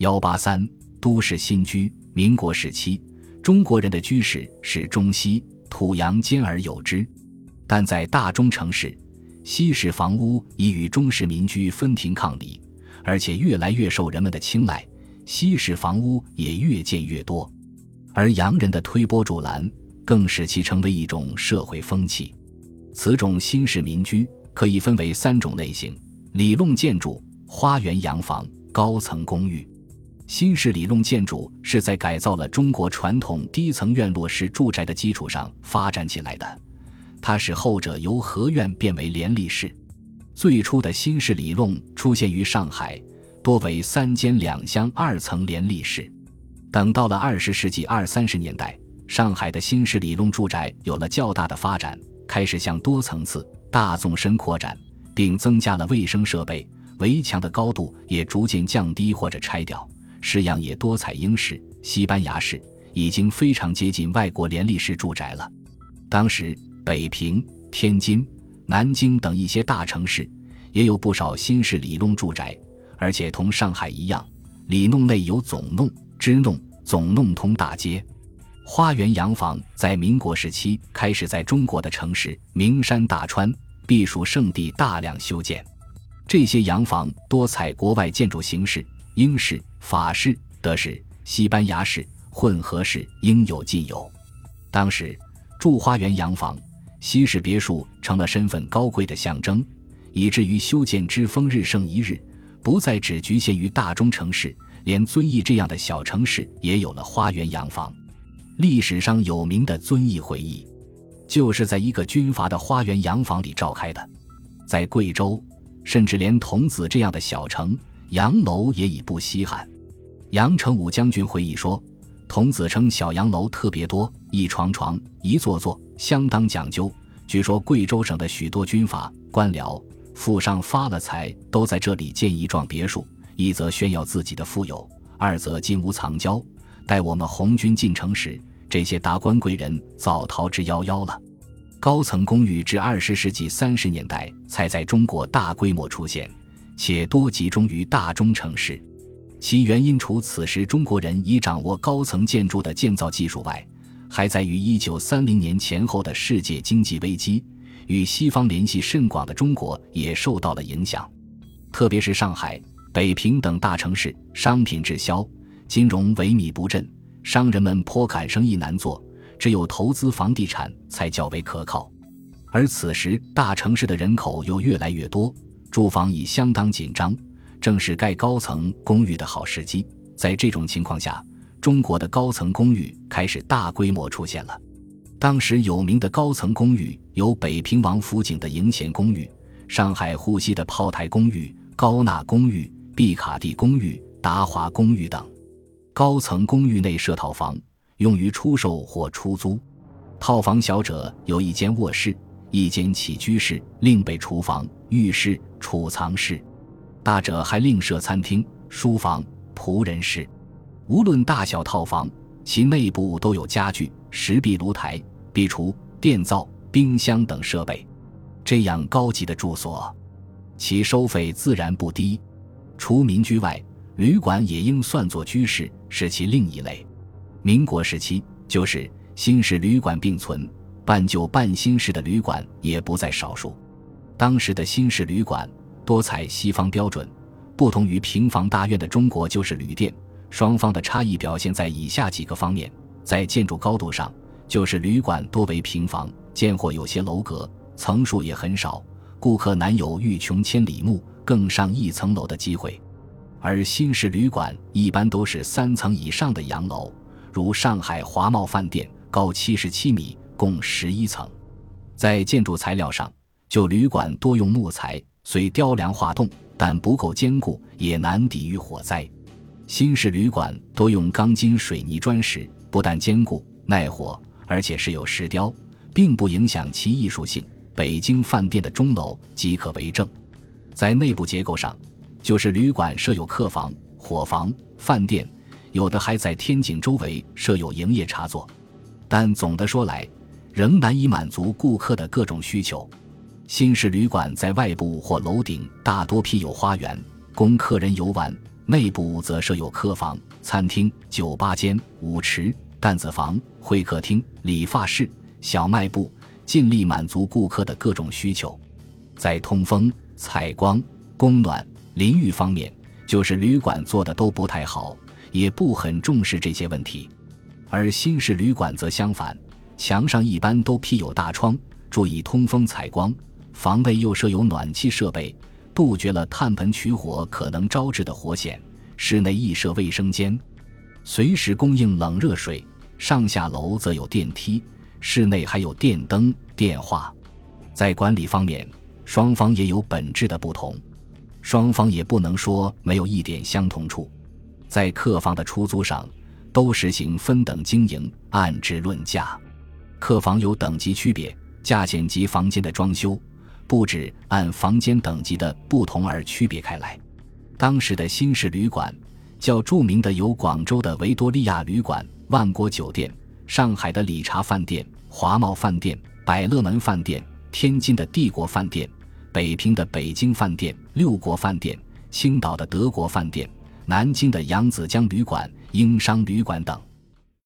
幺八三都市新居，民国时期，中国人的居室是中西土洋兼而有之，但在大中城市，西式房屋已与中式民居分庭抗礼，而且越来越受人们的青睐，西式房屋也越建越多，而洋人的推波助澜，更使其成为一种社会风气。此种新式民居可以分为三种类型：里弄建筑、花园洋房、高层公寓。新式里弄建筑是在改造了中国传统低层院落式住宅的基础上发展起来的，它使后者由合院变为连立式。最初的新式里弄出现于上海，多为三间两厢二层连立式。等到了二十世纪二三十年代，上海的新式里弄住宅有了较大的发展。开始向多层次、大纵深扩展，并增加了卫生设备，围墙的高度也逐渐降低或者拆掉。式样也多采英式、西班牙式，已经非常接近外国联立式住宅了。当时，北平、天津、南京等一些大城市也有不少新式里弄住宅，而且同上海一样，里弄内有总弄、支弄、总弄通大街。花园洋房在民国时期开始在中国的城市名山大川、避暑胜地大量修建，这些洋房多采国外建筑形式，英式、法式、德式、西班牙式混合式应有尽有。当时住花园洋房、西式别墅成了身份高贵的象征，以至于修建之风日盛一日，不再只局限于大中城市，连遵义这样的小城市也有了花园洋房。历史上有名的遵义会议，就是在一个军阀的花园洋房里召开的。在贵州，甚至连桐梓这样的小城，洋楼也已不稀罕。杨成武将军回忆说，桐梓称小洋楼特别多，一床床，一座座，相当讲究。据说贵州省的许多军阀官僚，富商发了财，都在这里建一幢别墅，一则炫耀自己的富有，二则金屋藏娇，待我们红军进城时。这些达官贵人早逃之夭夭了。高层公寓至二十世纪三十年代才在中国大规模出现，且多集中于大中城市。其原因除此时中国人已掌握高层建筑的建造技术外，还在于一九三零年前后的世界经济危机，与西方联系甚广的中国也受到了影响。特别是上海、北平等大城市，商品滞销，金融萎靡不振。商人们颇感生意难做，只有投资房地产才较为可靠。而此时大城市的人口又越来越多，住房已相当紧张，正是盖高层公寓的好时机。在这种情况下，中国的高层公寓开始大规模出现了。当时有名的高层公寓有北平王府井的迎贤公寓、上海沪西的炮台公寓、高纳公寓、毕卡蒂公寓、达华公寓等。高层公寓内设套房，用于出售或出租。套房小者有一间卧室、一间起居室，另备厨房、浴室、储藏室；大者还另设餐厅、书房、仆人室。无论大小套房，其内部都有家具、石壁炉台、壁橱、电灶、冰箱等设备。这样高级的住所，其收费自然不低。除民居外，旅馆也应算作居室。是其另一类。民国时期，就是新式旅馆并存，半旧半新式的旅馆也不在少数。当时的新式旅馆多采西方标准，不同于平房大院的中国旧式旅店。双方的差异表现在以下几个方面：在建筑高度上，旧式旅馆多为平房，间或有些楼阁，层数也很少，顾客难有欲穷千里目，更上一层楼的机会。而新式旅馆一般都是三层以上的洋楼，如上海华茂饭店，高七十七米，共十一层。在建筑材料上，旧旅馆多用木材，虽雕梁画栋，但不够坚固，也难抵御火灾。新式旅馆多用钢筋水泥砖石，不但坚固耐火，而且是有石雕，并不影响其艺术性。北京饭店的钟楼即可为证。在内部结构上。就是旅馆设有客房、伙房、饭店，有的还在天井周围设有营业插座，但总的说来，仍难以满足顾客的各种需求。新式旅馆在外部或楼顶大多辟有花园，供客人游玩；内部则设有客房、餐厅、酒吧间、舞池、担子房、会客厅、理发室、小卖部，尽力满足顾客的各种需求。在通风、采光、供暖、淋浴方面，就是旅馆做的都不太好，也不很重视这些问题。而新式旅馆则相反，墙上一般都辟有大窗，注意通风采光，房内又设有暖气设备，杜绝了炭盆取火可能招致的火险。室内亦设卫生间，随时供应冷热水，上下楼则有电梯，室内还有电灯、电话。在管理方面，双方也有本质的不同，双方也不能说没有一点相同处。在客房的出租上，都实行分等经营，按质论价。客房有等级区别，价钱及房间的装修布置按房间等级的不同而区别开来。当时的新式旅馆，较著名的有广州的维多利亚旅馆、万国酒店、上海的理查饭店、华茂饭店、百乐门饭店、天津的帝国饭店。北平的北京饭店、六国饭店、青岛的德国饭店、南京的扬子江旅馆、英商旅馆等。